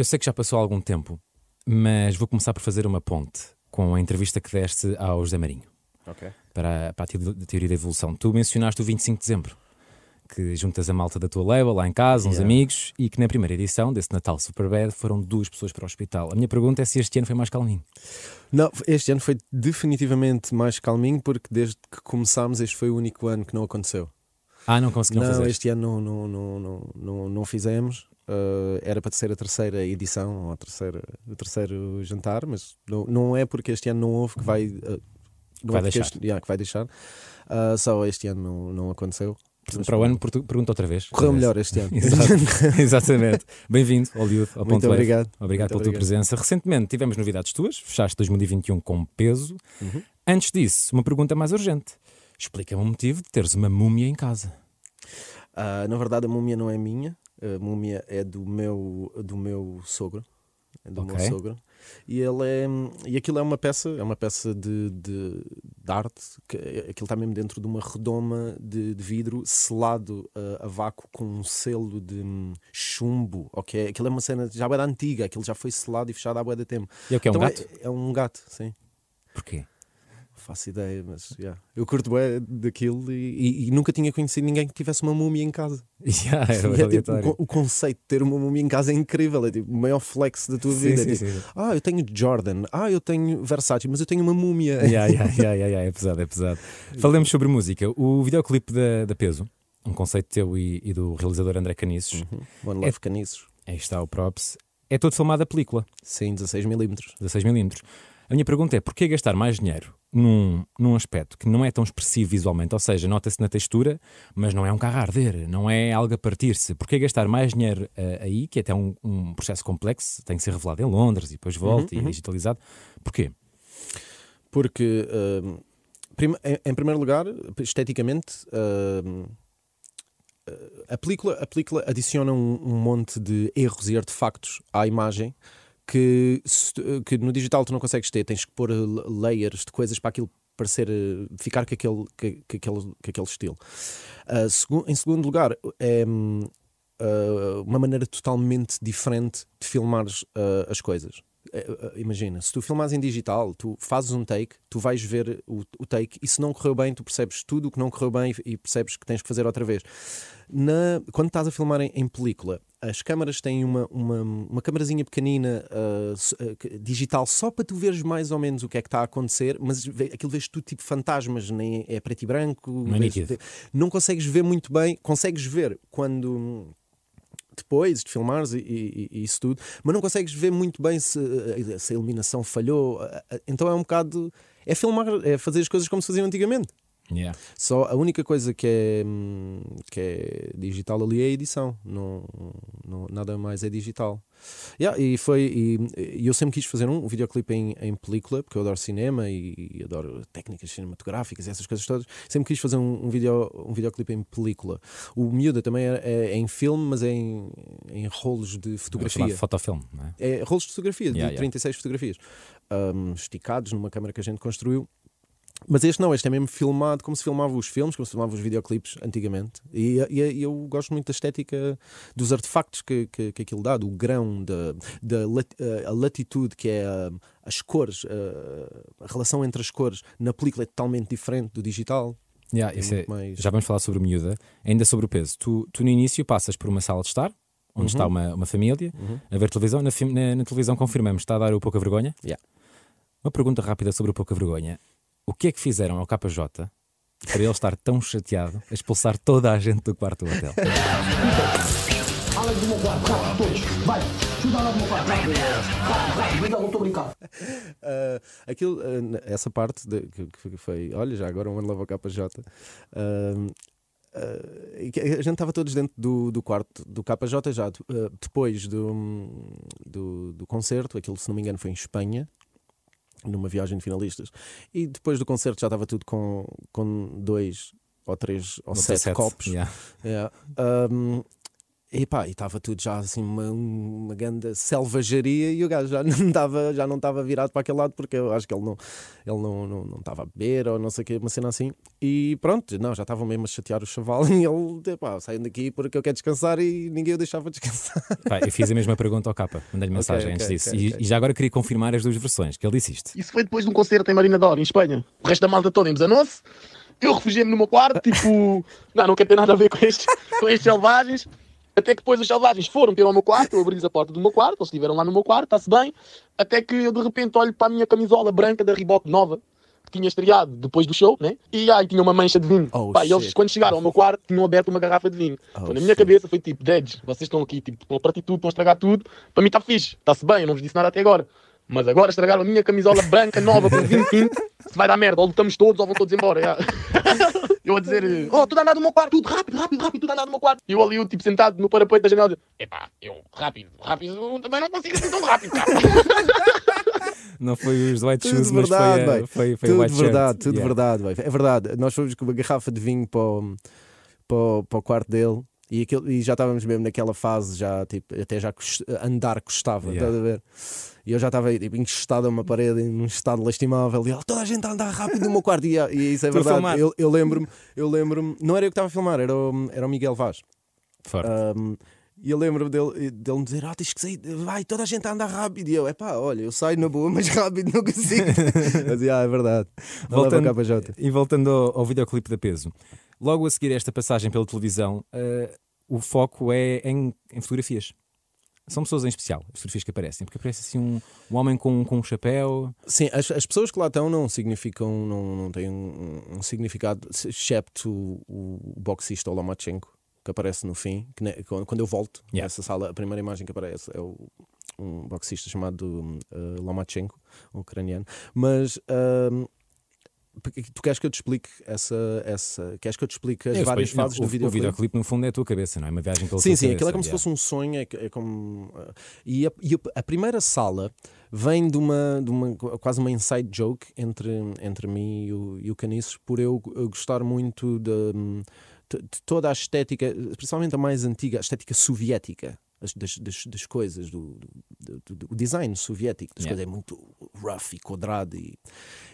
Eu sei que já passou algum tempo, mas vou começar por fazer uma ponte com a entrevista que deste ao José Marinho Ok. para, para a teo- teoria da evolução. Tu mencionaste o 25 de dezembro, que juntas a malta da tua label lá em casa, uns Yeah. amigos, e que na primeira edição desse Natal Superbad foram duas pessoas para o hospital. A minha pergunta é se este ano foi mais calminho. Não, este ano foi definitivamente mais calminho porque desde que começámos este foi o único ano que não aconteceu. Ah, não conseguiram não, fazer. este ano não, não, não, não, não, não fizemos. Uh, era para ser a terceira edição ou a terceira, o terceiro jantar, mas não, não é porque este ano não houve que vai, uh, não vai é deixar. Este, yeah, que vai deixar. Uh, só este ano não, não aconteceu. Mas Para o ano, pergunta outra vez. correu melhor este ano. Exato. Exatamente. Bem-vindo, Hollywood, ao Muito Ponto Leve. obrigado. Obrigado Muito pela tua presença. Recentemente tivemos novidades tuas, fechaste 2021 com peso. Uhum. Antes disso, uma pergunta mais urgente. Explica-me o motivo de teres uma múmia em casa. Ah, na verdade, a múmia não é minha, a múmia é do meu, do meu sogro. É do meu Ok. sogro. E, ele é, e aquilo é uma peça, é uma peça de, de, de arte, que aquilo está mesmo dentro de uma redoma de, de vidro selado ah, a vácuo com um selo de hum, chumbo. ok? Aquilo é uma cena já da antiga, aquilo já foi selado e fechado há bué de tempo. E é o que é um Então gato? É, é um gato, sim. Porquê? Faço ideia, mas yeah. eu curto bué daquilo e, e- e nunca tinha conhecido ninguém que tivesse uma múmia em casa. Yeah, é é, tipo, o, conceito de ter uma múmia em casa é incrível, é tipo o maior flex da tua Sim, vida. sim, é tipo, sim. Ah, eu tenho Jordan, ah, eu tenho Versace, mas eu tenho uma múmia. Yeah, yeah, yeah, yeah, yeah, É pesado, é pesado. Falemos sobre música. O videoclipe da, da Peso, um conceito teu e, e do realizador André Caniços, Uhum. One Love Caniços. aí está o props, é todo filmado a película, Sim, 16mm. 16mm. A minha pergunta é: porquê gastar mais dinheiro num, num aspecto que não é tão expressivo visualmente? Ou seja, nota-se na textura, mas não é um carro a arder, não é algo a partir-se. Porquê gastar mais dinheiro eh, aí, que é até um, um processo complexo, tem que ser revelado em Londres e depois volta e digitalizado? Porquê? Porque, hum, prima- em, em primeiro lugar, esteticamente, hum, a, película, a película adiciona um, um monte de erros e artefactos à imagem que, que no digital tu não consegues ter. Tens que pôr l- layers de coisas para aquilo parecer eh, ficar com aquele, com, aquele, com aquele estilo. Ah, segu- em segundo lugar, é ah, uma maneira totalmente diferente de filmares ah, as coisas. Eh, eh, Imagina, se tu filmares em digital, tu fazes um take, tu vais ver o, o take e se não correu bem, tu percebes tudo o que não correu bem e percebes que tens que fazer outra vez. Na- quando estás a filmar em, em película, as câmaras têm uma, uma, uma câmarazinha pequenina que- digital só para tu veres mais ou menos o que é que está a acontecer, mas vê- aquilo vês tudo tipo fantasmas, nem é preto e branco, Não vês- não consegues ver muito bem, consegues ver quando depois de filmares e, e- e isso tudo, mas não consegues ver muito bem se, se a iluminação falhou. Então é um bocado. É filmar, é fazer as coisas como se faziam antigamente. Yeah. Só a única coisa que é, hum, que é digital ali é a edição, não, não- nada mais é digital. Yeah, e foi e, e eu sempre quis fazer um, um videoclipe em, em película, porque eu adoro cinema e, e adoro técnicas cinematográficas e essas coisas todas. Sempre quis fazer um, um, video, um videoclipe em película. O Miúda também é, é em filme, mas é em, em rolos de É fotografia. chamado fotofilme, não é? É rolos de fotografia, de Yeah, yeah. 36 fotografias, um, esticados numa câmara que a gente construiu. Mas este não, este é mesmo filmado como se filmava os filmes, como se filmava os videoclipes antigamente. E, e- eu gosto muito da estética dos artefactos que, que, que aquilo dá, do grão, da, da a latitude, que é ah, as cores, ah, a relação entre as cores na película é totalmente diferente do digital. Yeah, É é- mais- Já vamos falar sobre o miúda. Ainda sobre o peso. Tu, tu no início passas por uma sala de estar, onde Uhum. está uma, uma família, a ver televisão. Na, na- na televisão confirmamos, está a dar o pouca vergonha. Yeah. Uma pergunta rápida sobre o pouca vergonha. O que é que fizeram ao KJ para ele estar tão chateado a expulsar toda a gente do quarto do hotel? Do meu quarto, todos. Vai, chuta lá do meu quarto, rápido, vem cá, não estou a brincar. Ah, aquilo, ah, n- essa parte de- que, que foi, olha, já agora um ano leva KJ. ah, ah, e que a gente estava todos dentro do, do quarto do KJ já ah, depois do, do, do concerto, aquilo se não me engano foi em Espanha, numa viagem de finalistas, e depois do concerto já estava tudo com, com dois ou três ou sete P7. copos. Yeah. Yeah. Um, E pá, e estava tudo já assim, uma, uma grande selvageria e o gajo já não estava já não estava virado para aquele lado porque eu acho que ele não ele não não não estava a beber ou não sei o que, uma cena assim. E pronto, não, já estavam mesmo a chatear o chaval e ele, pá, saiam daqui porque eu quero descansar e ninguém o deixava descansar. Pá, eu fiz a mesma pergunta ao Capa, mandei-lhe mensagem Ok, antes ok, disso. ok, E, e já agora queria confirmar as duas versões, que ele disse isto. Isso foi depois de um concerto em Marina d'Or, em Espanha. O resto da malta toda embesanou-se. Eu refugiei-me no meu quarto, tipo, não, não quer ter nada a ver com estes, com estes selvagens. Até que depois os selvagens foram ter ao meu quarto, eu abri a porta do meu quarto, eles estiveram lá no meu quarto, está-se bem. Até que eu de repente olho para a minha camisola branca da Reebok nova, que tinha estreado depois do show, né? E aí tinha uma mancha de vinho. Oh, Pá, e eles, quando chegaram ao meu quarto, tinham aberto uma garrafa de vinho. Oh, então, na minha shit. cabeça foi tipo, Deads, vocês estão aqui, tipo, estão a partir tudo, estão a estragar tudo. Para mim está fixe, está-se bem, eu não vos disse nada até agora. Mas agora estragaram a minha camisola branca nova com vinho tinto. Se vai dar merda, ou lutamos todos ou vão todos embora. já. Eu a dizer, oh, tudo a andar no meu quarto, tudo rápido, rápido, rápido, tudo a andar no meu quarto. E eu ali, eu, tipo, sentado no parapeito da janela, epá, eu, rápido, rápido, também não consigo assim tão rápido, cara. Não foi os White Tudo Shoes, mas verdade, foi, a- bem. foi, foi o tudo White Shirt. verdade, tudo Yeah. verdade, bem. É verdade. Nós fomos com uma garrafa de vinho para o, para o, para o quarto dele e, aquilo, e já estávamos mesmo naquela fase, já tipo, até já cust- andar custava, Yeah. estás a ver? E eu já estava tipo, encostado a uma parede, num estado lastimável, e ele, toda a gente a andar rápido no meu quarto. E, e isso é verdade. Eu, eu lembro-me, eu lembro-me, não era eu que estava a filmar, era o, era o Miguel Vaz. Forte. Um, e eu lembro-me dele, dele me dizer: Ah, tens que sair, vai, toda a gente a andar rápido. E eu, é pá, olha, eu saio na boa, mas rápido não consigo. mas ah, é verdade. Voltando-. E voltando ao, ao videoclipe da Peso, logo a seguir esta passagem pela televisão, eh, o foco é em, em fotografias. São pessoas em especial, as fotografias que aparecem, porque aparece assim um, um homem com, com um chapéu. Sim, as, as pessoas que lá estão não significam, não, não têm um, um significado, excepto o, o boxista Lomachenko, que aparece no fim, que ne- quando eu volto Yeah. nessa sala, a primeira imagem que aparece é o, um boxista chamado uh, Lomachenko, um ucraniano. Mas porque tu queres que eu te explique essa, essa queres que eu te explique as Eu várias fases do o videoclipe? videoclipe, no fundo, é a tua cabeça, não é? Uma viagem pela Sim, sim, cabeça. aquilo é como se fosse um sonho. É, é como, e, a, e a- primeira sala vem de uma, de uma quase uma inside joke entre, entre mim e o, e o por eu, eu gostar muito de, de- de toda a estética, principalmente a mais antiga, a estética soviética. as- Das, das, das coisas, do, do, do- do design soviético, das Yeah. coisas é muito rough e quadrado e,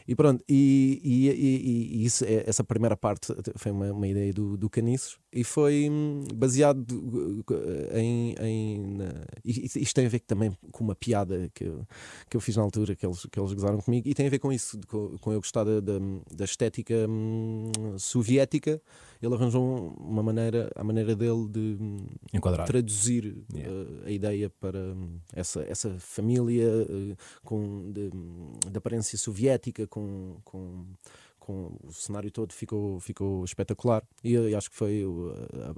e pronto. E, e, e- e isso, é- essa primeira parte foi uma, uma ideia do, do Caniço e foi hum, baseado uh, em. em na- isto tem a ver também com uma piada que eu, que eu fiz na altura, que eles, que eles gozaram comigo, e tem a ver com isso, com, com eu gostar da, da, da estética hum, soviética. Ele arranjou uma maneira, a maneira dele de hum, Enquadrado. traduzir Yeah. uh, a ideia para hum, essa, essa família uh, com, de, de aparência soviética, com, com, com o cenário todo ficou, ficou espetacular. E eu acho que foi o,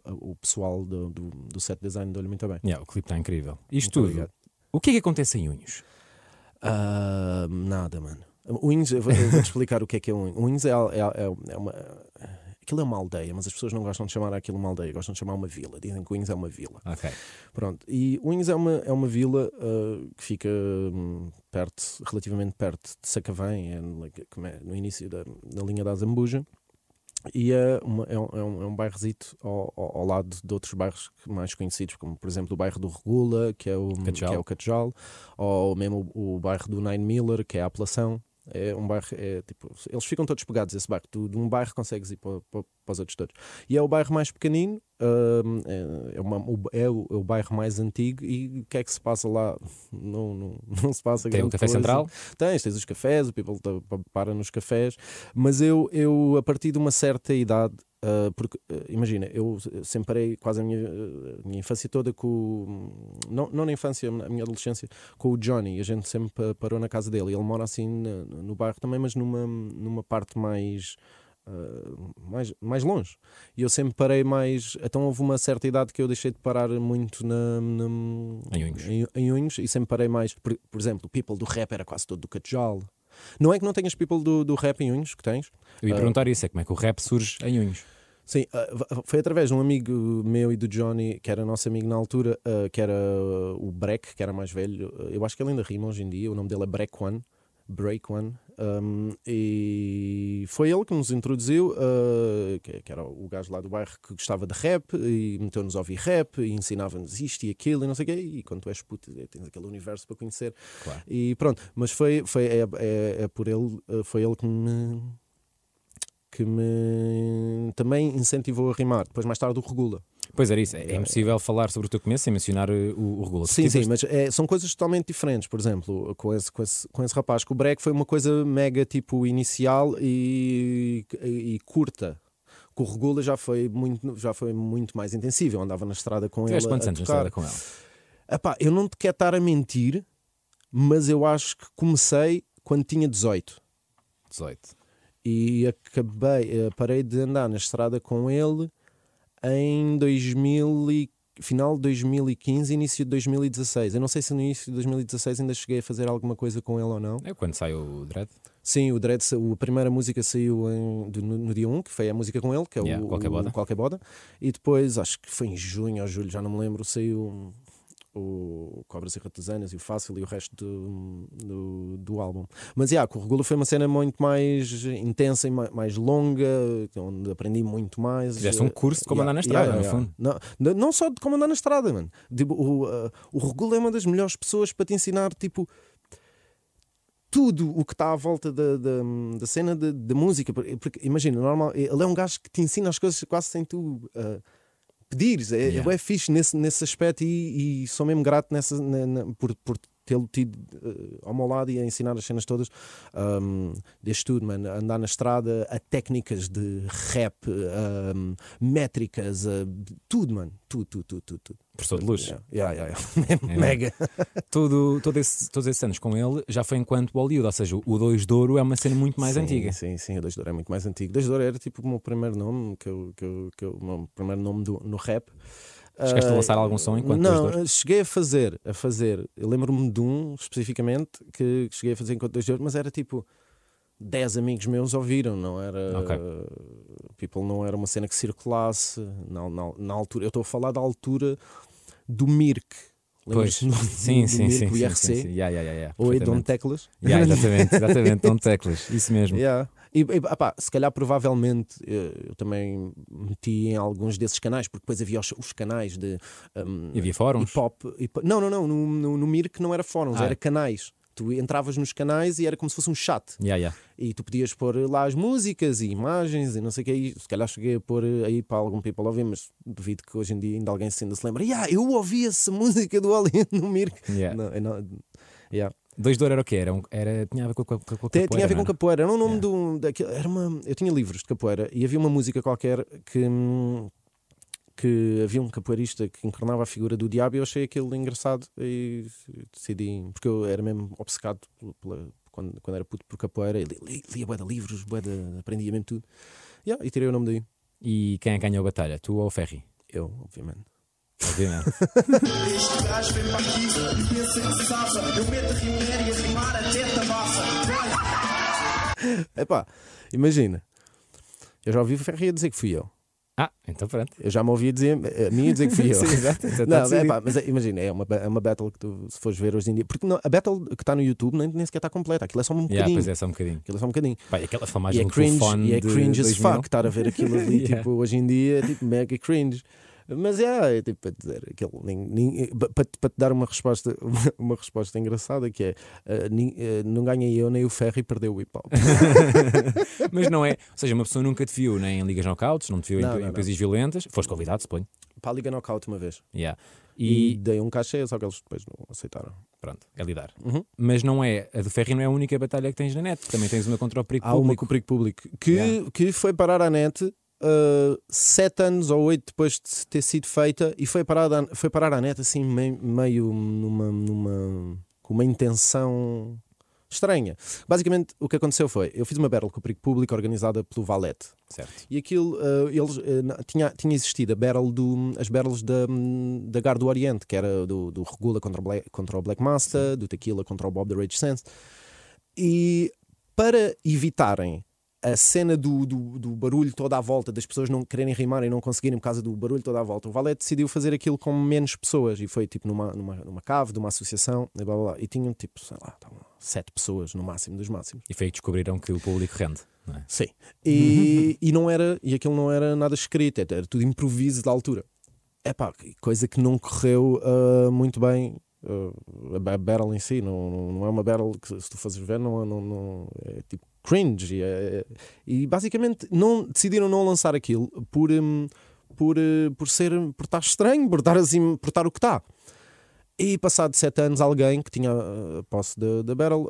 a- a- o pessoal do, do, do set design deu-lhe muito bem. Yeah, o clipe está incrível. Isto Muito tudo. obrigado. O que é que acontece em Unhos? Ah, nada, mano. Unhos, eu vou-te explicar o que é que é Unhos. Unhos é, é, é- é uma. Aquilo é uma aldeia, mas as pessoas não gostam de chamar aquilo uma aldeia, gostam de chamar uma vila. Dizem que Unhos é uma vila. Ok. Pronto, e Unhos é uma, é uma vila ah, que fica hum, perto, relativamente perto de Sacavém, é, no- é, no início da, da linha da Zambuja. E é, uma, é, um, é, um, é um bairrozito ao, ao, ao lado de outros bairros mais conhecidos, como por exemplo o bairro do Regula, que é o Catejal. que é o ou mesmo o, o bairro do Nine Miller, que é a Apelação. É um bairro, é, tipo, eles ficam todos pegados esse bairro. Tu, de um bairro consegues ir para, para, para os outros todos. E é o bairro mais pequenino, hum, é, é, uma- o, é, o, é o bairro mais antigo. E o que é que se passa lá? Não, não, não se passa Tem grande Café coisa. Central? Tens, tens os cafés, o people pa- para nos cafés, mas eu, eu a partir de uma certa idade, ah, porque ah, imagina, eu sempre parei quase a minha, ah, minha infância toda com não, não na infância, na minha adolescência, com o Johnny. A gente sempre pa- parou na casa dele. Ele mora assim na- no bairro também, mas numa, numa parte mais. mais, mais longe e eu sempre parei mais então houve uma certa idade que eu deixei de parar muito na, na Em Unhos. em, em Unhos e sempre parei mais. Por, por exemplo, o people do rap era quase todo do Catejal. Não é que não tenhas people do, do rap em Unhos, que tens? Eu ia Ah. perguntar isso, é como é que o rap surge em Unhos. Sim, v- foi através de um amigo meu e do Johnny, que era nosso amigo na altura, ah, que era o Breck, que era mais velho. Eu acho que ele ainda rima hoje em dia, o nome dele é Break One. Break One. Um, e foi ele que nos introduziu, uh, que, que era o gajo lá do bairro que gostava de rap e meteu-nos a ouvir rap e ensinava-nos isto e aquilo e não sei o quê. E quando tu és puto, eh, tens aquele universo para conhecer. Claro. E pronto, mas foi, foi é, é, é por ele, uh, foi ele que me que me também incentivou a rimar. Depois mais tarde o regula. Pois era isso, é, é impossível falar sobre o teu começo sem mencionar eh, o, o Regula. Tu Sim, sim, tiveste- mas é, são coisas totalmente diferentes. Por exemplo, com esse, com esse, com esse rapaz, com o break foi uma coisa mega tipo inicial e, e, e curta. Com o Regula já foi muito, já foi muito mais intensivo. Eu andava na estrada com Tiveste ele. quantos anos na estrada com ela? Epá, eu não te quero estar a mentir, mas eu acho que comecei quando tinha 18 18. e acabei, eh, parei de andar na estrada com ele em 2000 e, final de 2015, início de 2016. Eu não sei se no início de 2016 ainda cheguei a fazer alguma coisa com ele ou não. É quando sai o Dread? Sim, o Dread, a primeira música saiu em- no, no dia 1, que foi a música com ele, que é Yeah, o, Qualquer o Boda. Qualquer Boda. E depois, acho que foi em junho ou julho, já não me lembro, saiu o Cobras e Ratazanas e o Fácil e o resto do, do, do álbum. Mas yeah, com o Regula foi uma cena muito mais intensa e ma- mais longa, onde aprendi muito mais. Fizeste um curso de como andar na estrada, no fundo. Não, não- só de como andar na estrada, mano. Tipo, o, uh, o Regula é uma das melhores pessoas para te ensinar, tipo, tudo o que está à volta da, da, da cena de- da música. Porque, porque, imagina, normal, ele é um gajo que te ensina as coisas quase sem tu uh, pedires. É, Yeah. é fixe nesse, nesse aspecto e, e sou mesmo grato nessa, na- na- por, por tê-lo tido uh, ao meu lado e a ensinar as cenas todas. Um, desde tudo, mano, andar na estrada, a técnicas de rap, um, métricas, a tudo, mano. Tudo, tudo, tudo, tudo. tudo. Professor de luz. Yeah, yeah, yeah. É. Mega. Todo, todo esse- todos esses anos com ele já foi enquanto Bollywood, ou seja, o 2 de Ouro é uma cena muito mais sim, antiga. Sim, sim, o 2 de Ouro é muito mais antigo. 2 de Ouro era tipo o meu primeiro nome, que eu, que eu, que eu- o meu primeiro nome do, no rap. Chegaste a Ah, lançar algum som enquanto Dois Não, cheguei a fazer, a fazer. Eu lembro-me de um especificamente que cheguei a fazer enquanto 2 de Ouro, mas era tipo 10 amigos meus ouviram, não era. Ok. People não era uma cena que circulasse na, na, na altura. Eu estou a falar da altura do Mirk. Pois, do- sim, do sim, Mirk, sim, o IRC? sim, sim. Yeah, yeah, yeah, Oi, Dom. Teclas. Yeah, exatamente, exatamente, Dom Teclas, isso mesmo. Yeah. E, e apá, se calhar provavelmente eh, eu também meti em alguns desses canais, porque depois havia os, os canais de um, havia fóruns? hip hop. hip- não, não, não, no, no, no Mirk não era fóruns, Ah. era canais. Tu entravas nos canais e era como se fosse um chat. Yeah, yeah. E tu podias pôr lá as músicas e imagens e não sei o que. E se calhar cheguei a pôr aí para algum people ouvir, mas duvido que hoje em dia ainda alguém se ainda se lembra. Yeah, eu ouvi essa música do Ali no Mirk. Yeah. Não, eu não- yeah. Dois de Ouro era o quê? Era um- era, tinha a ver com, com, com, capoeira, tinha a ver com era? capoeira. Era um nome Yeah. do. daquele- era uma, eu tinha livros de capoeira e havia uma música qualquer que. hum, que havia um capoeirista que encarnava a figura do diabo e eu achei aquilo engraçado e decidi. Porque eu era mesmo obcecado pela- quando, quando era puto por capoeira e li- li- lia de livros, de, aprendia mesmo tudo. Yeah, e tirei o nome daí. E quem é que ganhou a batalha? Tu ou o Ferry? Eu, obviamente. Obviamente. Este gajo vem para aqui e pensa que safa. Eu meto e a rimar até tabafa. Epá, imagina. Eu já ouvi o Ferri a dizer que fui eu. ah, então pronto. Eu já me ouvi dizer, a mim dizer que fui eu. Sim, exato. Então Não, é, pá, mas é, imagina, é uma, é uma battle que tu, se fores ver hoje em dia, porque não, a battle que está no YouTube nem, nem sequer está completa, aquilo é só um Yeah, bocadinho. pois é, só um bocadinho. Aquilo é só um bocadinho. Pá, e aquela E filmagem é do cringe, e é cringe as 2000. fuck estar a ver aquilo ali, Yeah. tipo, hoje em dia é tipo mega cringe. Mas é, é tipo para dizer, nem- para, para te dar uma resposta, uma resposta engraçada que é eh, não ganhei eu nem o Ferry perdeu o hip hop. Mas não é, ou seja, uma pessoa nunca te viu nem em ligas knockouts, não te viu Não, em, não, em violentas, foste convidado, suponho. para a Liga Knockout uma vez. Yeah. E, E, dei um cachê, só que eles depois não aceitaram. pronto, é lidar. Uhum. Mas não é, a do Ferry não é a única batalha que tens na net, também tens uma contra o perigo Há uma público. com o perigo público que, Yeah. que foi parar à net uh, sete anos ou oito depois de ter sido feita e foi parar, à- foi parar à net assim meio, meio numa, numa com uma intenção estranha. Basicamente o que aconteceu foi eu fiz uma battle com o perigo público organizada pelo Valete Certo. e aquilo uh, eles uh, tinha, tinha existido a battle do, as battles da, da Gar do Oriente que era do, do Regula contra o, Black, contra o Black Master do Tequila contra o Bob the Rage Sense e para evitarem a cena do, do, do barulho toda à volta, das pessoas não quererem rimar e não conseguirem por causa do barulho toda à volta, o Valete decidiu fazer aquilo com menos pessoas e foi tipo numa, numa, numa cave de uma associação e blá blá blá. E tinham tipo, sei lá, sete pessoas no máximo dos máximos. E foi aí que descobriram que o público rende. Não é? Sim. E, e não era, e aquilo não era nada escrito, era tudo improviso da altura. É pá, coisa que não correu ah, muito bem. Ah, a ba- battle em si não, não, não é uma battle que se tu fazes ver não, não, não- é tipo cringe e, é- e basicamente não decidiram não lançar aquilo por hum, por, eh, por ser por estar estranho por estar assim por estar o que está e passado sete anos alguém que tinha a posse da Battle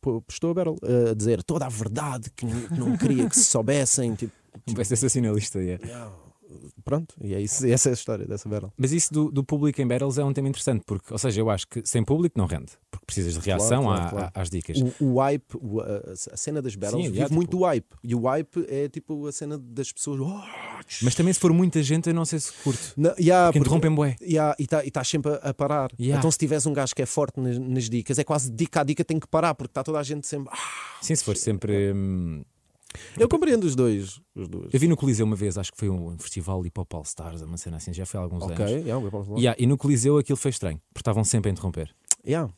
pô- postou a Battle a dizer toda a verdade que não queria que se soubessem tipo, Vai ser sensacionalista. é. Pronto e é isso, essa é a história dessa Battle Mas isso do, do público em battles é um tema interessante, porque, ou seja, eu acho que sem público não rende, porque precisas de reação claro, claro. à- às dicas. o, o hype, o- a, cena das battles Sim, vive aliás, muito tipo- do hype. E o hype é tipo a cena das pessoas. "Oh, Mas também se for muita gente, eu não sei se curto. não, yeah, Porque porque- interrompem bué. Yeah, e está tá sempre a, a parar. Yeah. Então, se tivesse um gajo que é forte nas, nas dicas, é quase dica a dica tem que parar, porque está toda a gente sempre. "Ah". Sim, se for sempre. hum, Eu compreendo os dois. Os dois. Eu vi no Coliseu uma vez, acho que foi um festival Hip Hop All Stars, uma cena assim, já foi há alguns Ok, anos. yeah. Yeah, e no Coliseu aquilo foi estranho, porque estavam sempre a interromper. Yeah.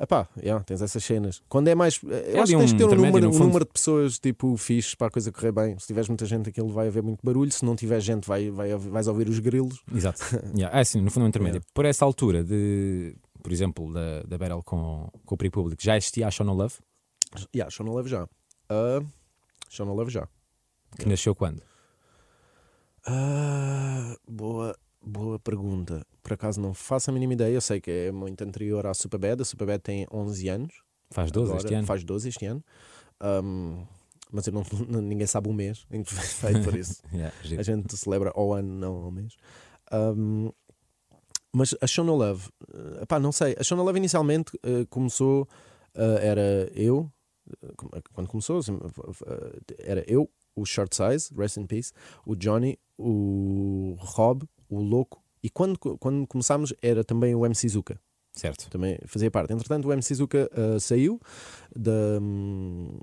Epá, yeah, tens essas cenas. Quando é mais. Eu É acho que tens que ter um número, um número de pessoas tipo fixe para a coisa correr bem. Se tiveres muita gente, aquilo vai haver muito barulho. Se não tiver gente, vai, vai, vais ouvir os grilos. Exato. yeah. É assim, no fundo é um intermédio. Yeah. Por essa altura de, por exemplo, da, da Battle com, com o Perigo Público, já existia a Show No Love, Yeah, show no leve já. Uh, show no leve já. que nasceu quando? Ah, boa, boa pergunta. Por acaso não faço a mínima ideia. Eu sei que é muito anterior à Superbad. A Superbad tem 11 anos. Faz 12 Agora este ano. Faz 12 este ano. Um, mas não, ninguém sabe o mês em que foi feito por isso. Yeah. A gente celebra ao ano, não ao mês. Um, mas a Show No Love, eh, epá, não sei. A Show No Love inicialmente eh, começou, eh, era eu, eh, quando começou, assim, eh, era eu, o Short Size, Rest in Peace, o Johnny, o Rob, o Louco, e quando, quando começámos era também o MC Zuka Certo. também fazia parte. Entretanto, o MC Zuka uh, saiu da, hum,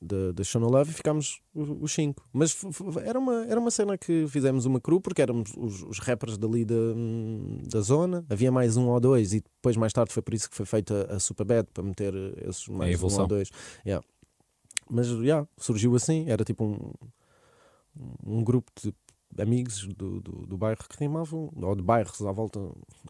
da, No Love e ficámos os cinco. Mas era uma, era uma cena que fizemos uma crew porque éramos os, os rappers dali da, da zona. Havia mais um ou dois e depois, mais tarde, foi por isso que foi feita a Superbad para meter esses mais um ou dois. Yeah. Mas yeah, surgiu assim. Era tipo um, um grupo de amigos do, do, do bairro que rimavam, ou de bairros à volta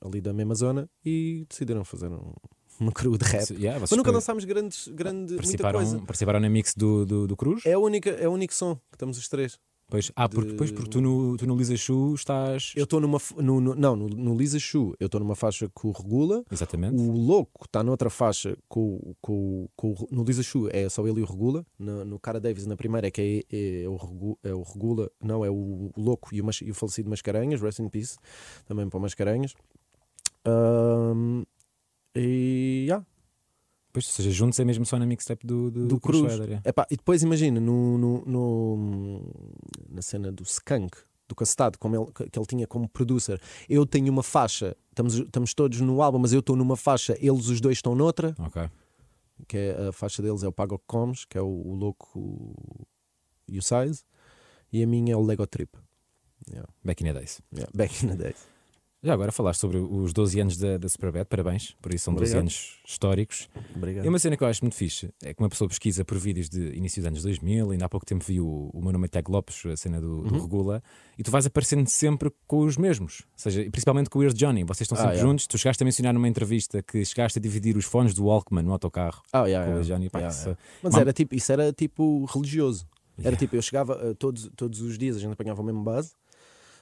ali da mesma zona, e decidiram fazer um- uma crew de rap. Yeah, Mas nunca lançámos grandes, grande, muita participaram, coisa. participaram na mix do, do, do Cruz? É, a única, é o único som que estamos os três. Pois, ah, porque, de- pois, porque tu no, tu no Lisa Chu estás. Eu estou numa. No, no- não, no, no Lisa Chu, eu estou numa faixa com o Regula. Exatamente. O Louco está noutra faixa com, com, com, o- no Lisa Chu é só ele e o Regula. No, no Cara Davis, na primeira, é que é, é o, Regu- é o Regula, não, é o, Louco e o, e o falecido Mascarenhas, Rest in Peace, também para o Mascarenhas. Ahm, e yeah, Pois, ou seja, juntos é mesmo só na mixtape do, do, do Cruz. É. Epá, e depois imagina no, no, no- na cena do Skunk, do Castado, como ele, que ele tinha como producer. Eu tenho uma faixa, estamos, estamos todos no álbum, mas eu estou numa faixa, eles os dois estão noutra. Ok. que é a faixa deles é o Pago Comes, que é o, o Louco e o Size, e a minha é o Lego Trip. Yeah, Back in the days. yeah, Back in the days. Já agora falaste sobre os 12 anos da, da Superbad, parabéns, por isso são 12 Obrigado. anos históricos. Obrigado. E uma cena que eu acho muito fixe é que uma pessoa pesquisa por vídeos de início dos anos 2000, ainda há pouco tempo vi o, o meu nome é Tag Lopes, a cena do, Uhum. do Regula, e tu vais aparecendo sempre com os mesmos, ou seja, principalmente com o Weird Johnny, vocês estão Ah, sempre yeah. juntos. Tu chegaste a mencionar numa entrevista que chegaste a dividir os fones do Walkman no autocarro Ah, yeah, com o yeah. Johnny. Pá, isso-. Mas era tipo, isso era tipo religioso. Era tipo, eu chegava uh, todos, todos os dias, a gente apanhava o mesmo base,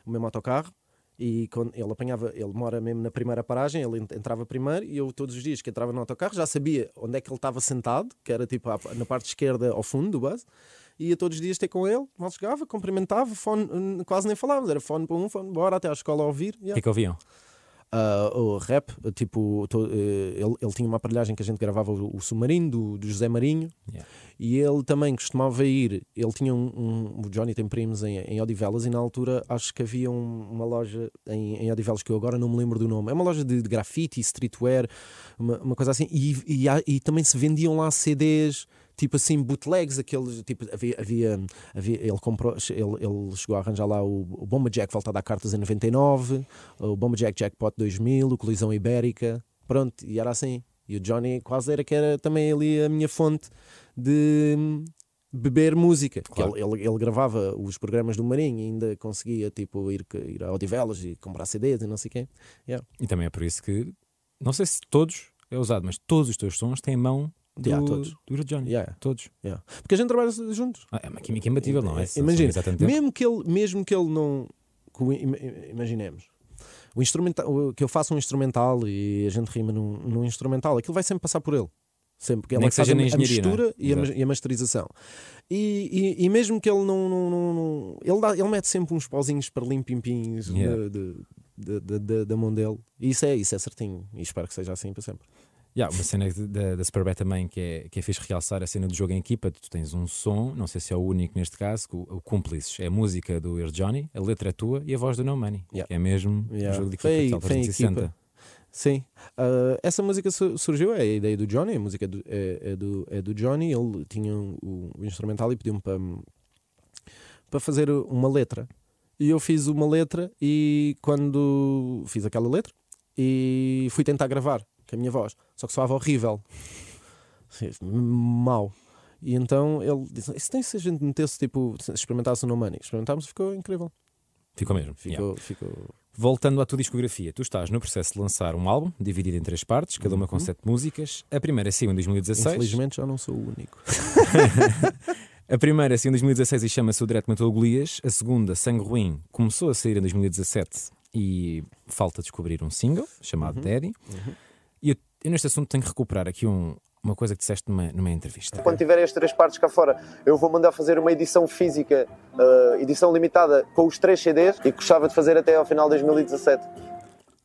o mesmo autocarro, e quando ele apanhava, ele mora mesmo na primeira paragem, ele ent- entrava primeiro, e eu todos os dias que entrava no autocarro já sabia onde é que ele estava sentado, que era tipo na parte esquerda ao fundo do e ia todos os dias ter com ele, mal chegava, cumprimentava, fone, quase nem falávamos, era fone para um, fone, bora até à escola ouvir. O yeah. que é que ouviam? Ah, o rap, tipo, to- eh, ele, ele tinha uma aparelhagem que a gente gravava o, o Submarino do, do José Marinho Yeah. e ele também costumava ir. Ele tinha um, um- o Johnny tem primos em, em Odivelas e na altura acho que havia um- uma loja em, em Odivelas que eu agora não me lembro do nome. É uma loja de, de grafite, streetwear, uma, uma coisa assim. E, e, e também se vendiam lá CDs tipo assim, bootlegs, aqueles, tipo, havia, havia, havia ele comprou, ele, ele chegou a arranjar lá o, o Bomba Jack Volta a dar cartas em 99, o Bomba Jack Jackpot 2000, o Colisão Ibérica, pronto, e era assim. E o Johnny quase era que era também ali a minha fonte de beber música. Claro. Ele, ele, ele gravava os programas do Marinho e ainda conseguia tipo, ir, ir a Odivelas e comprar CDs e não sei quem. Yeah. E também é por isso que, não sei se todos é usado, mas todos os teus sons têm mão do, Yeah, todos. do Johnny. Yeah. Todos. Yeah. Porque a gente trabalha juntos. Ah, é uma química imbatível, não é? São- Imagina, mesmo que ele, mesmo que ele não. imaginemos. O instrumental, que eu faça um instrumental e a gente rima num, num instrumental, aquilo vai sempre passar por ele. Sempre, porque ele Nem é que seja a, na a engenharia, é? mistura e, a, e a masterização. E, e, e mesmo que ele não. não- não- não- ele, dá- ele mete sempre uns pauzinhos para limpimpins Yeah. da mão dele. E isso é, isso é certinho. E espero que seja assim para sempre. Yeah, uma cena de- da, da Superbet também que é, que é fixe realçar a cena do jogo em equipa. Tu tens um som, não sei se é o único neste caso, que o, o Cúmplices é a música do Ear Johnny, a letra é tua e a voz do No Money, Yeah. que é mesmo Yeah. um jogo de equipa foi em 360. equipa. Sim. Ah, essa música su- surgiu, é a ideia do Johnny, a música é do, é, é do, é do Johnny. Ele tinha o, o instrumental e pediu-me para, para fazer uma letra. E eu fiz uma letra e quando fiz aquela letra e fui tentar gravar com a minha voz, só que soava horrível, mau. E então ele disse: Isso tem se a gente metesse tipo, se experimentasse No Money. Experimentámos e ficou incrível. Ficou mesmo. yeah. Ficou, ficou Voltando à tua discografia, tu estás no processo de lançar um álbum dividido em três partes, cada uma com sete músicas. A primeira saiu em 2016. Uhum. Infelizmente já não sou o único. A primeira saiu em 2016 e chama-se O Direto Matou Golias. A segunda, Sangue Ruim, começou a sair em 2017 e falta descobrir um single chamado Daddy. E eu, eu neste assunto tenho que recuperar aqui um- uma coisa que disseste numa, numa entrevista. Quando tiverem as três partes cá fora, eu vou mandar fazer uma edição física, uh, edição limitada, com os três CDs e gostava de fazer até ao final de 2017.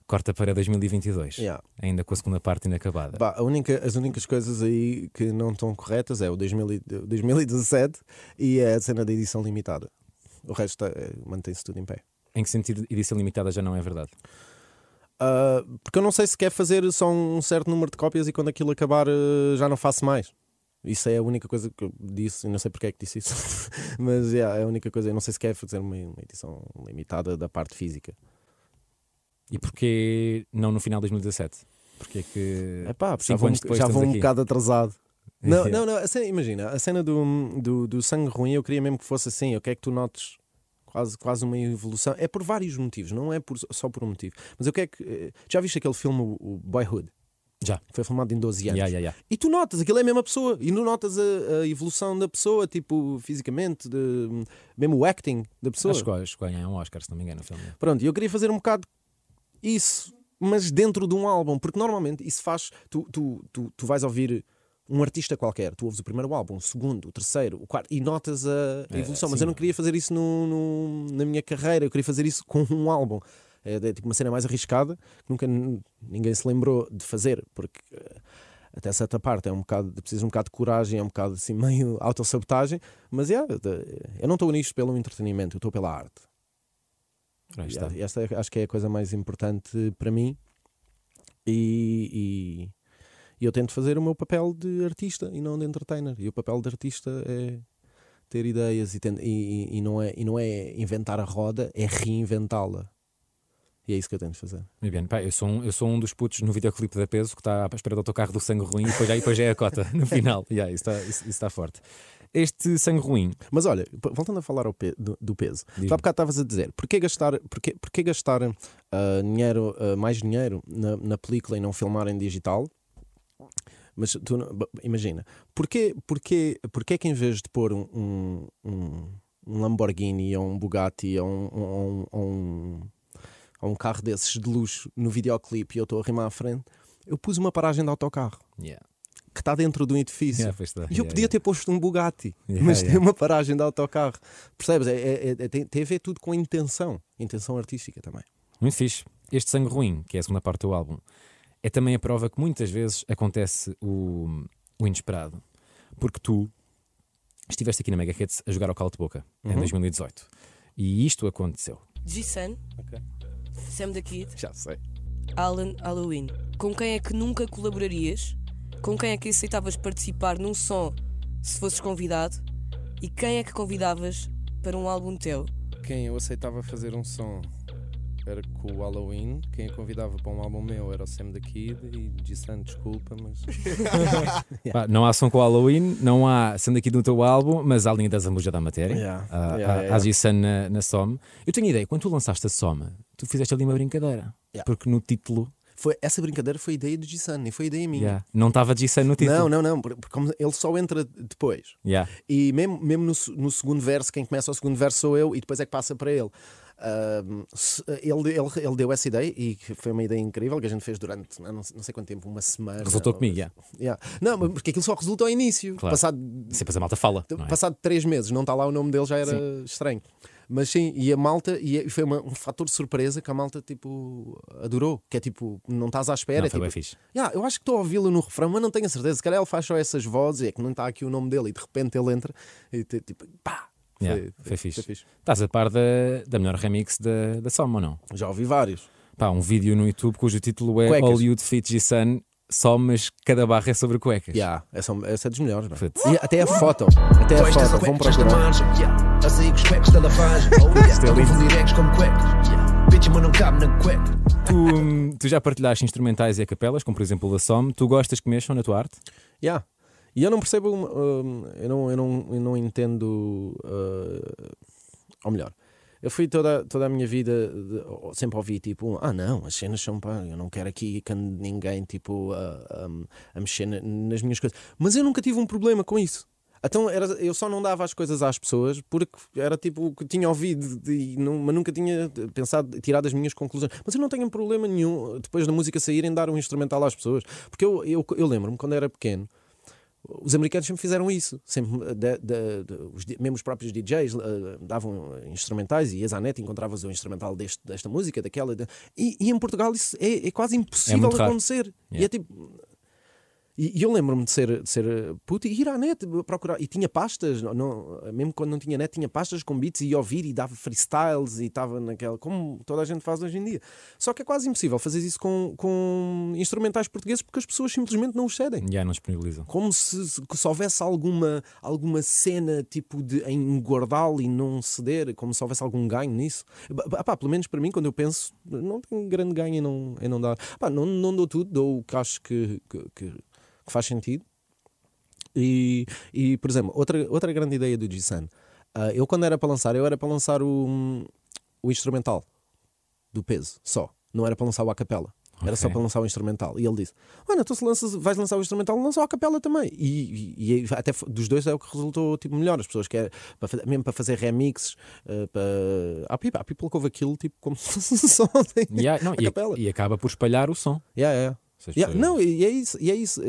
Corta para 2022, Yeah. ainda com a segunda parte inacabada. A única, as únicas coisas aí que não estão corretas é o 2000 e- 2017 e é a cena da edição limitada. O resto é- mantém-se tudo em pé. Em que sentido edição limitada já não é verdade? Ah, porque eu não sei se quer fazer só um certo número de cópias e quando aquilo acabar eh, já não faço mais. Isso é a única coisa que eu disse, e não sei porque é que disse isso, mas yeah, é a única coisa. Eu não sei se quer fazer uma, uma edição limitada da parte física. E porquê não no final de 2017? Porque é que É pá, já vou, já vou um aqui? bocado atrasado. Não, não, não, a cena- imagina, a cena do, do, do sangue ruim eu queria mesmo que fosse assim. Eu quero que tu notes quase, quase uma evolução. É por vários motivos, não é por- só por um motivo. Mas eu quero que. eh, Já viste aquele filme, o o Boyhood? Já. Foi filmado em 12 anos. Yeah, yeah, yeah. E tu notas, aquilo é a mesma pessoa. E tu notas a, a evolução da pessoa, tipo, fisicamente, de, mesmo o acting da pessoa. Acho que acho que ganha um Oscar, se não me engano, o filme. Pronto, e eu queria fazer um bocado isso, mas dentro de um álbum, porque normalmente isso faz. Tu, tu, tu, tu vais ouvir um artista qualquer, tu ouves o primeiro álbum, o segundo, o terceiro, o quarto, e notas a a É, evolução. mas eu não queria fazer isso no, no- na minha carreira, eu queria fazer isso com um álbum. É, é tipo uma cena mais arriscada, que nunca ninguém se lembrou de fazer, porque. eh, até certa parte é um bocado, precisa um bocado de coragem, é um bocado assim meio autossabotagem, mas é, eu não estou nisto pelo entretenimento, eu estou pela arte. Aí E está. a- Esta é- acho que é a coisa mais importante para mim. E, e- e eu tento fazer o meu papel de artista e não de entertainer. E o papel de artista é ter ideias e, ten- e- e- não, é, e não é inventar a roda, é reinventá-la. E é isso que eu tento fazer. Muito bem, pá, eu, sou um, eu sou um dos putos no videoclipe da Peso que está à espera do autocarro do sangue ruim e depois já, e depois já é a cota no final. Yeah, isso, está, isso, isso está forte. Este sangue ruim, Mas olha, voltando a falar pe- do, do peso, há bocado estavas a dizer, porquê gastar, porquê, porquê gastar ah, dinheiro, ah, mais dinheiro na, na película e não filmar em digital? Mas tu, imagina, porquê, porquê, porquê que em vez de pôr um, um, um- Lamborghini ou um Bugatti ou um, ou um, ou um, carro desses de luxo no videoclipe e eu estou a rimar à frente, eu pus uma paragem de autocarro yeah. que está dentro de um edifício. Yeah. E eu Yeah, podia yeah. ter posto um Bugatti, mas tem uma paragem de autocarro. Percebes? É, é- é- tem, tem a ver tudo com intenção. Intenção artística também. Muito fixe. Este sangue ruim, que é a segunda parte do álbum, é também a prova que muitas vezes acontece o, o inesperado. Porque tu estiveste aqui na Mega Hits a jogar ao calo de boca em 2018. E isto aconteceu. G-Sun, Sam da Kid, Já sei. Alan Halloween. Com quem é que nunca colaborarias? Com quem é que aceitavas participar num som se fosses convidado e quem é que convidavas para um álbum teu? Quem eu aceitava fazer um som era com o Halloween. Quem eu convidava para um álbum meu era o Sam da Kid e G-Sun, desculpa, mas. Pá, não há som com o Halloween, não há sendo aqui do teu álbum, mas há a linha da Zambuja da matéria. Yeah, Há- yeah, há- yeah. há G-Sun na, na Somme. Eu tenho ideia, quando tu lançaste a Soma, tu fizeste ali uma brincadeira. Yeah. Porque no título Foi, essa brincadeira foi ideia do G-Sun, nem foi ideia minha. yeah, não estava G-Sun no título. Não, não, não, porque ele só entra depois. Yeah. E mesmo, mesmo no, no segundo verso, quem começa o segundo verso sou eu e depois é que passa para ele. Se- ele, ele, ele deu essa ideia e foi uma ideia incrível que a gente fez durante não, não sei quanto tempo, uma semana. Resultou ou- comigo, yeah. Yeah. Não, porque aquilo só resultou ao início. Claro. Passado, Sempre a malta fala. é? passado três meses, não está lá o nome dele, já era estranho. Mas sim, e a malta, e é- e foi uma- um fator de surpresa que a malta tipo adorou. Que é tipo, não estás à espera. Não, é foi tipo, bem fixe. "Ya, eu acho que estou a ouvi-lo no refrão, mas não tenho a certeza. Se calhar ele faz só essas vozes, é que não está aqui o nome dele e de repente ele entra e tipo, pá! Yeah, foi fixe. fixe. Estás a par da, da melhor remix da, da Soma ou não? Já ouvi vários. Pá, um vídeo no YouTube cujo título é Cuecas. Hollywood Fit G-Sun, só mas cada barra é sobre cuecas. Yeah, essa, essa é dos melhores. Putz. E até a foto. Até a foto. Procurar. margem, yeah. A sair com os cuecos da lavagem. Oh, é cuecas. Tu, tu já partilhaste instrumentais e a capelas, como por exemplo a Som. Tu gostas que mexam na tua arte? Yeah. E eu não percebo, hum, eu, não, eu, não, eu não entendo, uh, ou melhor, eu fui toda, toda a minha vida, de- sempre ouvi tipo, ah não, as cenas são pá, eu não quero aqui que ninguém tipo a, a, a mexer na- nas minhas coisas, mas eu nunca tive um problema com isso. Então era, eu só não dava as coisas às pessoas porque era tipo o que tinha ouvido de- e não- mas nunca tinha pensado, tirado as minhas conclusões. Mas eu não tenho problema nenhum depois da música sair em dar um instrumental às pessoas. Porque eu, eu, eu lembro-me quando era pequeno, os americanos sempre fizeram isso. Sempre, de- de- de- os, mesmo os próprios DJs eh, davam instrumentais e net e encontravas o instrumental deste, desta música, daquela. e, e em Portugal isso é, é quase impossível raro. acontecer. E Yeah. é tipo. E, e eu lembro-me de ser, de ser puto e ir à net procurar. E tinha pastas, não- não, mesmo quando não tinha net, tinha pastas com beats e ouvir e dava freestyles e estava naquela. como toda a gente faz hoje em dia. Só que é quase impossível fazer isso com, com instrumentais portugueses porque as pessoas simplesmente não os cedem Já não disponibilizam. como se, se- houvesse alguma, alguma cena tipo de em engordá-lo e não ceder, como se houvesse algum ganho nisso. Pá, pelo menos para mim, quando eu penso, não tenho grande ganho em não, em não dar. Pá, não, não dou tudo, dou o que acho que, que, que- que faz sentido. E, e, por exemplo, outra, outra grande ideia do G-Sun. ah, eu, quando era para lançar, eu era para lançar o, o instrumental do peso, só. Não era para lançar o a capela. Era só para lançar o instrumental. E ele disse: Olha, então se lanças, vais lançar o instrumental, lança o a capela também. E, e- e até dos dois é o que resultou tipo, melhor. As pessoas querem, para mesmo para fazer remixes, eh, para. Há people, há people que ouve aquilo tipo como se fosse assim, Yeah, não, a e, capela. e acaba por espalhar o som. Yeah, yeah. Yeah, Não, e é isso. E é isso.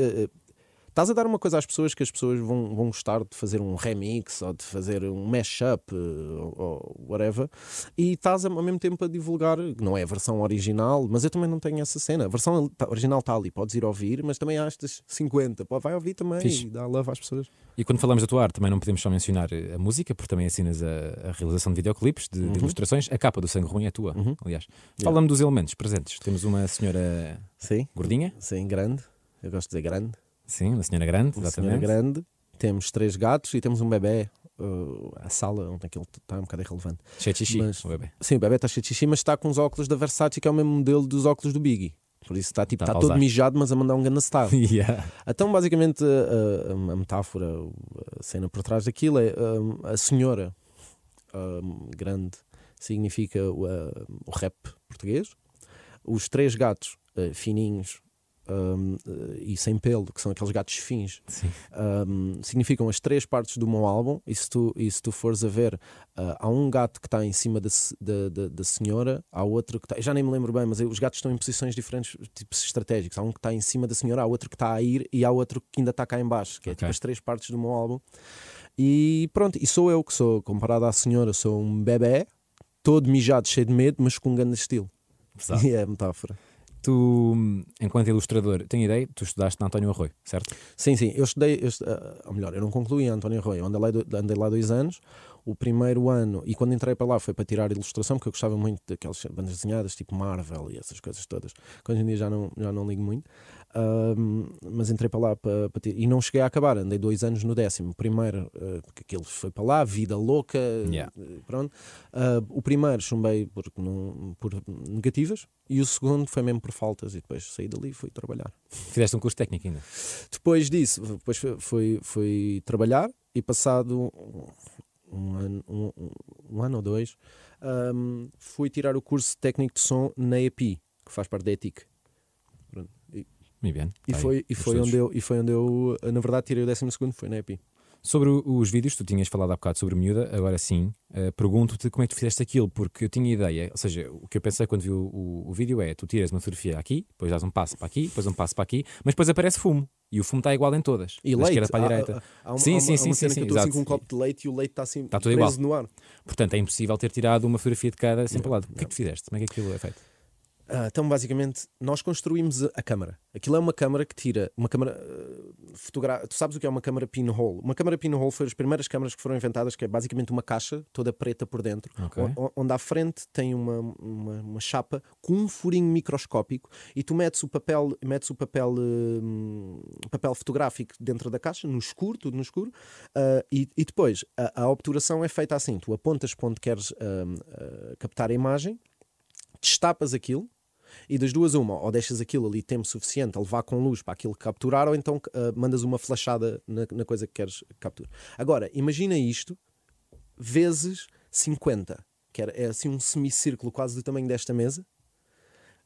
Estás a dar uma coisa às pessoas que as pessoas vão, vão gostar de fazer um remix ou de fazer um mashup eh, ou, ou whatever, e estás ao mesmo tempo a divulgar, não é a versão original, mas eu também não tenho essa cena. A versão tá- original está ali, podes ir ouvir, mas também há estas 50. Pô, vai ouvir também Fixe. e dá love às pessoas. E quando falamos da tua arte, também não podemos só mencionar eh, a música, porque também assinas a, a realização de videoclipes, de, Uhum. de ilustrações. A capa do Sangue Ruim é tua, aliás. Fala-me dos elementos presentes. Temos uma senhora Sim, gordinha, sim, grande. Eu gosto de dizer grande. Sim, uma senhora grande, Uma senhora exatamente. grande. Temos três gatos e temos um bebê. Uh, a sala onde aquilo está é um bocado irrelevante. Cheio de xixi, Mas- o bebê. Sim, o bebê está cheio de xixi, mas está com os óculos da Versace, que é o mesmo modelo dos óculos do Biggie. Por isso está, tipo, Está a está todo mijado, mas a mandar um grande. Yeah. então, basicamente, a, a- a metáfora, a cena por trás daquilo é um, a senhora grande significa o, uh, o rap português, os três gatos uh, fininhos um, uh, e sem pelo, que são aqueles gatos fins, um, significam as três partes do meu álbum. E se tu, e se tu fores a ver, uh, há um gato que está em cima da, da, da, da senhora, há outro que está. Já nem me lembro bem, mas os gatos estão em posições diferentes, tipos estratégicos. Há um que está em cima da senhora, há outro que está a ir e há outro que ainda está cá em baixo, que é tipo as três partes do meu álbum. E pronto, e sou eu que sou, comparado à senhora, sou um bebê, todo mijado, cheio de medo, mas com um grande estilo. Pesado. E é a metáfora. Tu, enquanto ilustrador, tenho ideia, tu estudaste na António Arroio, certo? Sim, sim, eu estudei, eu, ah, ou melhor, eu não concluí a António Arroio, andei lá, andei lá dois anos. O primeiro ano, e quando entrei para lá foi para tirar ilustração, porque eu gostava muito daquelas bandas desenhadas, tipo Marvel e essas coisas todas, que hoje em dia já não, já não ligo muito. Mas entrei para lá para, para ter- e não cheguei a acabar, andei dois anos no décimo. Primeiro, eh, porque aquilo foi para lá, vida louca, Yeah. eh, pronto. Ah, o primeiro chumbei por, não- por negativas e o segundo foi mesmo por faltas. E depois saí dali e fui trabalhar. Fizeste um curso técnico ainda. Depois disso, depois fui, fui, fui trabalhar e passado um ano, um, um ano ou dois, fui tirar o curso técnico de som na EPI, que faz parte da ETIC. E, Muito bem. e Tá aí, foi, e, foi onde eu, e foi onde eu, na verdade, tirei o 12 segundo, foi na EPI. Sobre os vídeos, tu tinhas falado há bocado sobre miúda, agora sim, eh, pergunto-te como é que tu fizeste aquilo, porque eu tinha ideia, ou seja, o que eu pensei quando vi o, o- o vídeo é: tu tiras uma fotografia aqui, depois dás um passo para aqui, depois um passo para aqui, mas depois aparece fumo. E o fumo está igual em todas. E da leite, esquerda para a há- direita. há- há uma- sim, há uma- sim, há sim, uma sim, sim, que eu estou assim com um copo de leite e o leite está assim Está tudo preso igual. no ar. Portanto, é impossível ter tirado uma fotografia de cada sempre ao lado. O que é que tu fizeste? Como é que aquilo é feito? Ah, então, basicamente, nós construímos a, câmara. Aquilo é uma câmara que tira uma câmara fotográfica. Tu sabes o que é uma câmara pinhole? Uma câmara pinhole foi as primeiras câmaras que foram inventadas, que é basicamente uma caixa toda preta por dentro, Ok. o- o- onde à frente tem uma, uma, uma chapa com um furinho microscópico e tu metes o papel, metes o papel, hum, papel fotográfico dentro da caixa, no escuro, tudo no escuro, ah, e, e depois a, a obturação é feita assim: tu apontas para onde queres ah, captar a imagem, destapas aquilo e das duas uma, ou deixas aquilo ali tempo suficiente a levar com luz para aquilo capturar, ou então ah, mandas uma flashada na, na coisa que queres capturar. Agora, imagina isto vezes 50, que é assim um semicírculo quase do tamanho desta mesa,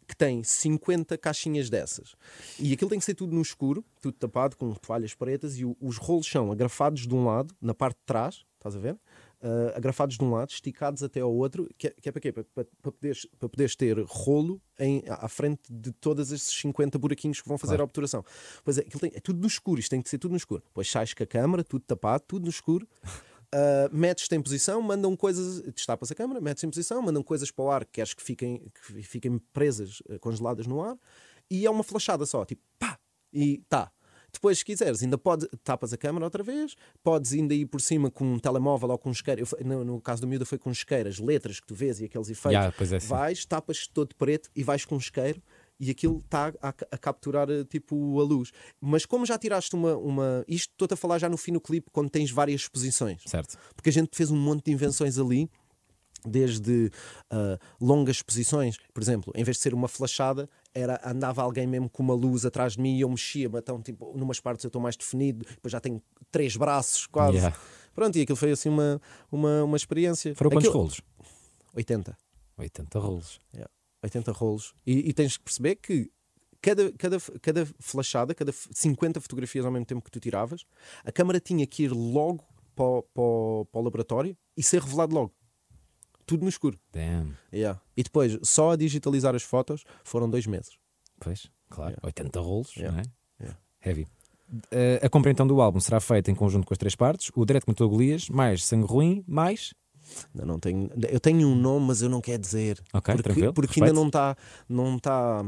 que tem 50 caixinhas dessas. E aquilo tem que ser tudo no escuro, tudo tapado com toalhas pretas, e o- os rolos são agrafados de um lado, na parte de trás, estás a ver? Ah, agrafados de um lado, esticados até ao outro, que é, que é para quê? Para, para, para poderes, para poderes ter rolo em, à frente de todos esses 50 buraquinhos que vão fazer a obturação. Pois é, tem- é tudo no escuro, isto tem que ser tudo no escuro. Depois sais com a câmara, tudo tapado, tudo no escuro. Uh, metes-te em posição, mandam coisas, destapas a câmara, metes em posição, mandam coisas para o ar que queres que fiquem, que fiquem presas, uh, congeladas no ar, e é uma flashada só, tipo pá, e tá. Depois, se quiseres, ainda pode, tapas a câmara outra vez, podes ainda ir por cima com um telemóvel ou com um no, no caso do miúdo foi com um isqueiro, as letras que tu vês e aqueles efeitos. Pois é, vais, tapas todo preto e vais com um isqueiro e aquilo está a, a capturar eh, tipo a luz. Mas como já tiraste uma. uma isto estou-te a falar já no fim do clipe, quando tens várias exposições Certo. porque a gente fez um monte de invenções ali, desde ah, longas exposições, por exemplo, em vez de ser uma flachada, era, andava alguém mesmo com uma luz atrás de mim e eu mexia, então, tipo, numas partes eu estou mais definido, depois já tenho três braços quase. Yeah. Pronto, e aquilo foi assim uma, uma, uma experiência. Foram quantos Aquilo- rolos? 80. 80 rolos. 80 rolos. E, e tens que perceber que cada, cada, cada flashada, cada f- 50 fotografias ao mesmo tempo que tu tiravas, a câmara tinha que ir logo para, o- para, o- para o laboratório e ser revelado logo. Tudo no escuro. Damn. Yeah. E depois, só a digitalizar as fotos foram dois meses. Pois, claro. Yeah. 80 rolos, Yeah. não é? Yeah. Heavy. Eh, a compra então do álbum será feita em conjunto com as três partes: o Direto matou Golias, mais Sangue Ruim, mais. Ainda não tenho, eu tenho um nome, mas eu não quero dizer. Ok, porque tranquilo, porque respeito. ainda não está. Não está.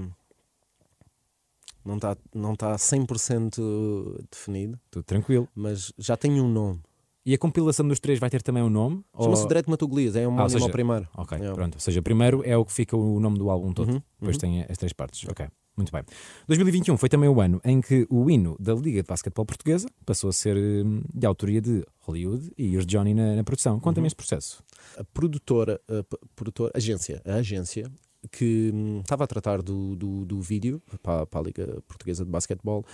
Não está não tá 100% definido, Tudo tranquilo. mas já tenho um nome. E a compilação dos três vai ter também um nome? Chama-se Ou- Direto Matou Golias, é um Ah, seja, ao primeiro. Ok, Yeah. pronto. Ou seja, primeiro é o que fica o nome do álbum todo. Uhum, Depois uhum. tem as três partes. Ok, muito bem. 2021 foi também o ano em que o hino da Liga de Basquetebol Portuguesa passou a ser hum, de autoria de Hollywood e os Johnny na, na produção. Conta-me Uhum. este processo. a produtora, a produtora agência, a agência que hum, estava a tratar do, do, do vídeo para, para a Liga Portuguesa de Basquetebol,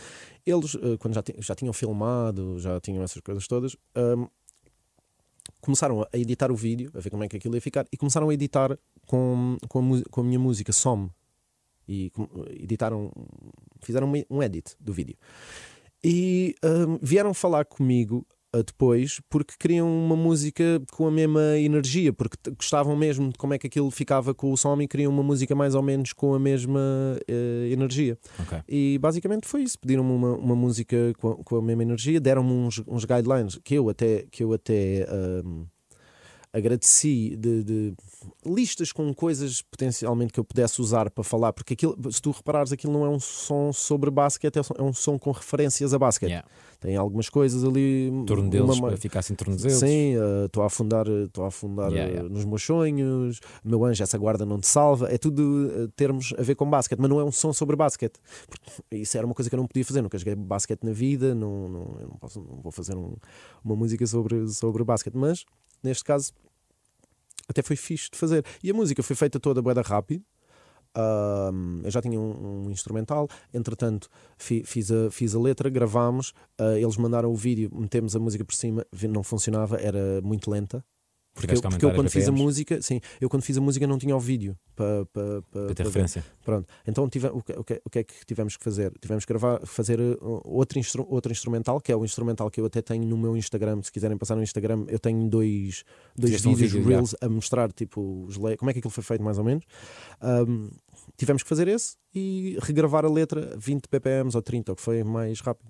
eles, eh, quando já, já tinham filmado, já tinham essas coisas todas, hum, começaram a editar o vídeo, a ver como é que aquilo ia ficar, e começaram a editar com, com, a, com a minha música Some. E com- editaram, fizeram um- um edit do vídeo. E hum, vieram falar comigo depois porque queriam uma música com a mesma energia, porque gostavam mesmo de como é que aquilo ficava com o som e queriam uma música mais ou menos com a mesma eh, energia. Ok. E basicamente foi isso. Pediram-me uma, uma música com a, com a mesma energia, deram-me uns, uns guidelines que eu até, que eu até ahm, agradeci de, de listas com coisas potencialmente que eu pudesse usar para falar, porque aquilo, se tu reparares, aquilo não é um som sobre basquete, é um- é som com referências a basquete. Yeah. Tem algumas coisas ali. Torno deles uma- para ficar sem tornozelos. Sim, eh, estou a afundar, estou a afundar Yeah, eh, yeah. nos meus sonhos, meu anjo, essa guarda não te salva. É tudo eh, termos a ver com basquete, mas não é um som sobre basquete. Porque isso era uma coisa que eu não podia fazer, nunca joguei basquete na vida, não, não, eu não, posso, não vou fazer um- uma música sobre, sobre basquete, mas neste caso até foi fixe de fazer. E a música foi feita toda bué da rápido. Ahm, eu já tinha um, um instrumental, entretanto fi- fiz, a, fiz a letra, gravámos, ah, eles mandaram o vídeo, metemos a música por cima, não funcionava, era muito lenta. Porque, eu, porque eu quando fiz a música, sim, eu quando fiz a música não tinha o vídeo para, para, para, Para ter ver. referência. Pronto, então tive, o, que, o, que, o que é que tivemos que fazer? Tivemos que gravar, fazer uh, outro, instru, outro instrumental, que é o instrumental que eu até tenho no meu Instagram. Se quiserem passar no Instagram, eu tenho dois, dois Fizeste um vídeos, vídeo, reels, a mostrar tipo, os como é que aquilo foi feito, mais ou menos. Um, tivemos que fazer esse e regravar a letra 20 ppm ou 30, o que foi mais rápido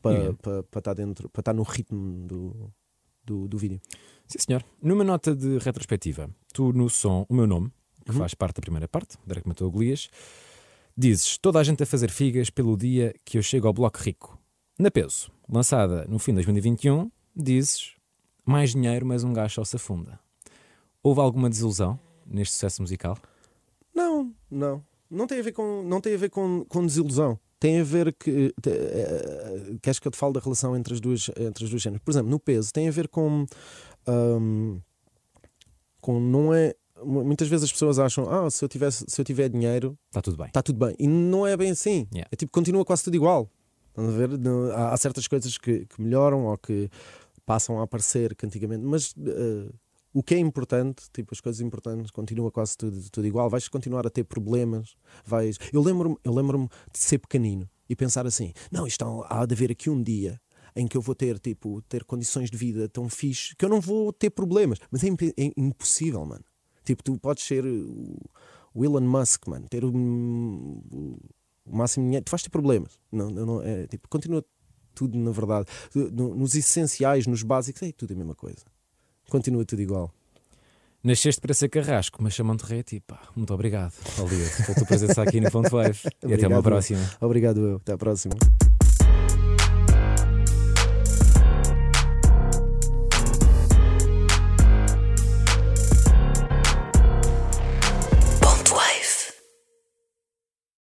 para Yeah. para- para estar dentro, para estar no ritmo do, do, do vídeo. Sim, senhor. Numa nota de retrospectiva, tu no som O Meu Nome, que Uhum. faz parte da primeira parte, Derek matou Golias, dizes toda a gente a fazer figas pelo dia que eu chego ao Bloco Rico. Na Peso, lançada no fim de 2021, dizes mais dinheiro, mas um gajo só se afunda. Houve alguma desilusão neste sucesso musical? Não, não. Não tem a ver com, não tem a ver com, com desilusão. Tem a ver que. te- eh, Queres que eu te fale da relação entre as duas, entre as duas géneros? Por exemplo, no peso, tem a ver com. ahm, com não é. mu- Muitas vezes as pessoas acham, ah, se eu, tivesse, se eu tiver dinheiro, Está tudo bem. está tudo bem. E não é bem assim. Yeah. É tipo, continua quase tudo igual. A ver? Há, há certas coisas que, que melhoram ou que passam a aparecer que antigamente, mas eh, o que é importante, tipo, as coisas importantes, continua quase tudo, tudo igual. Vais continuar a ter problemas. Vais... Eu lembro-me lembro de ser pequenino e pensar assim: não, isto há, de haver aqui um dia em que eu vou ter, tipo, ter condições de vida tão fixe que eu não vou ter problemas. Mas é, imp- é impossível, mano. Tipo, tu podes ser o, Elon Musk, mano, ter o, o, o máximo dinheiro, tu vais ter problemas. Não, não, é, tipo, continua tudo na verdade. No- nos essenciais, nos básicos, é tudo a mesma coisa. Continua tudo igual. Nasceste para ser carrasco, mas chamam-te rei a ti. Pá, muito obrigado, Alias, pela tua presença aqui no Ponto Wave. E até uma próxima. Obrigado, eu. Até à próxima.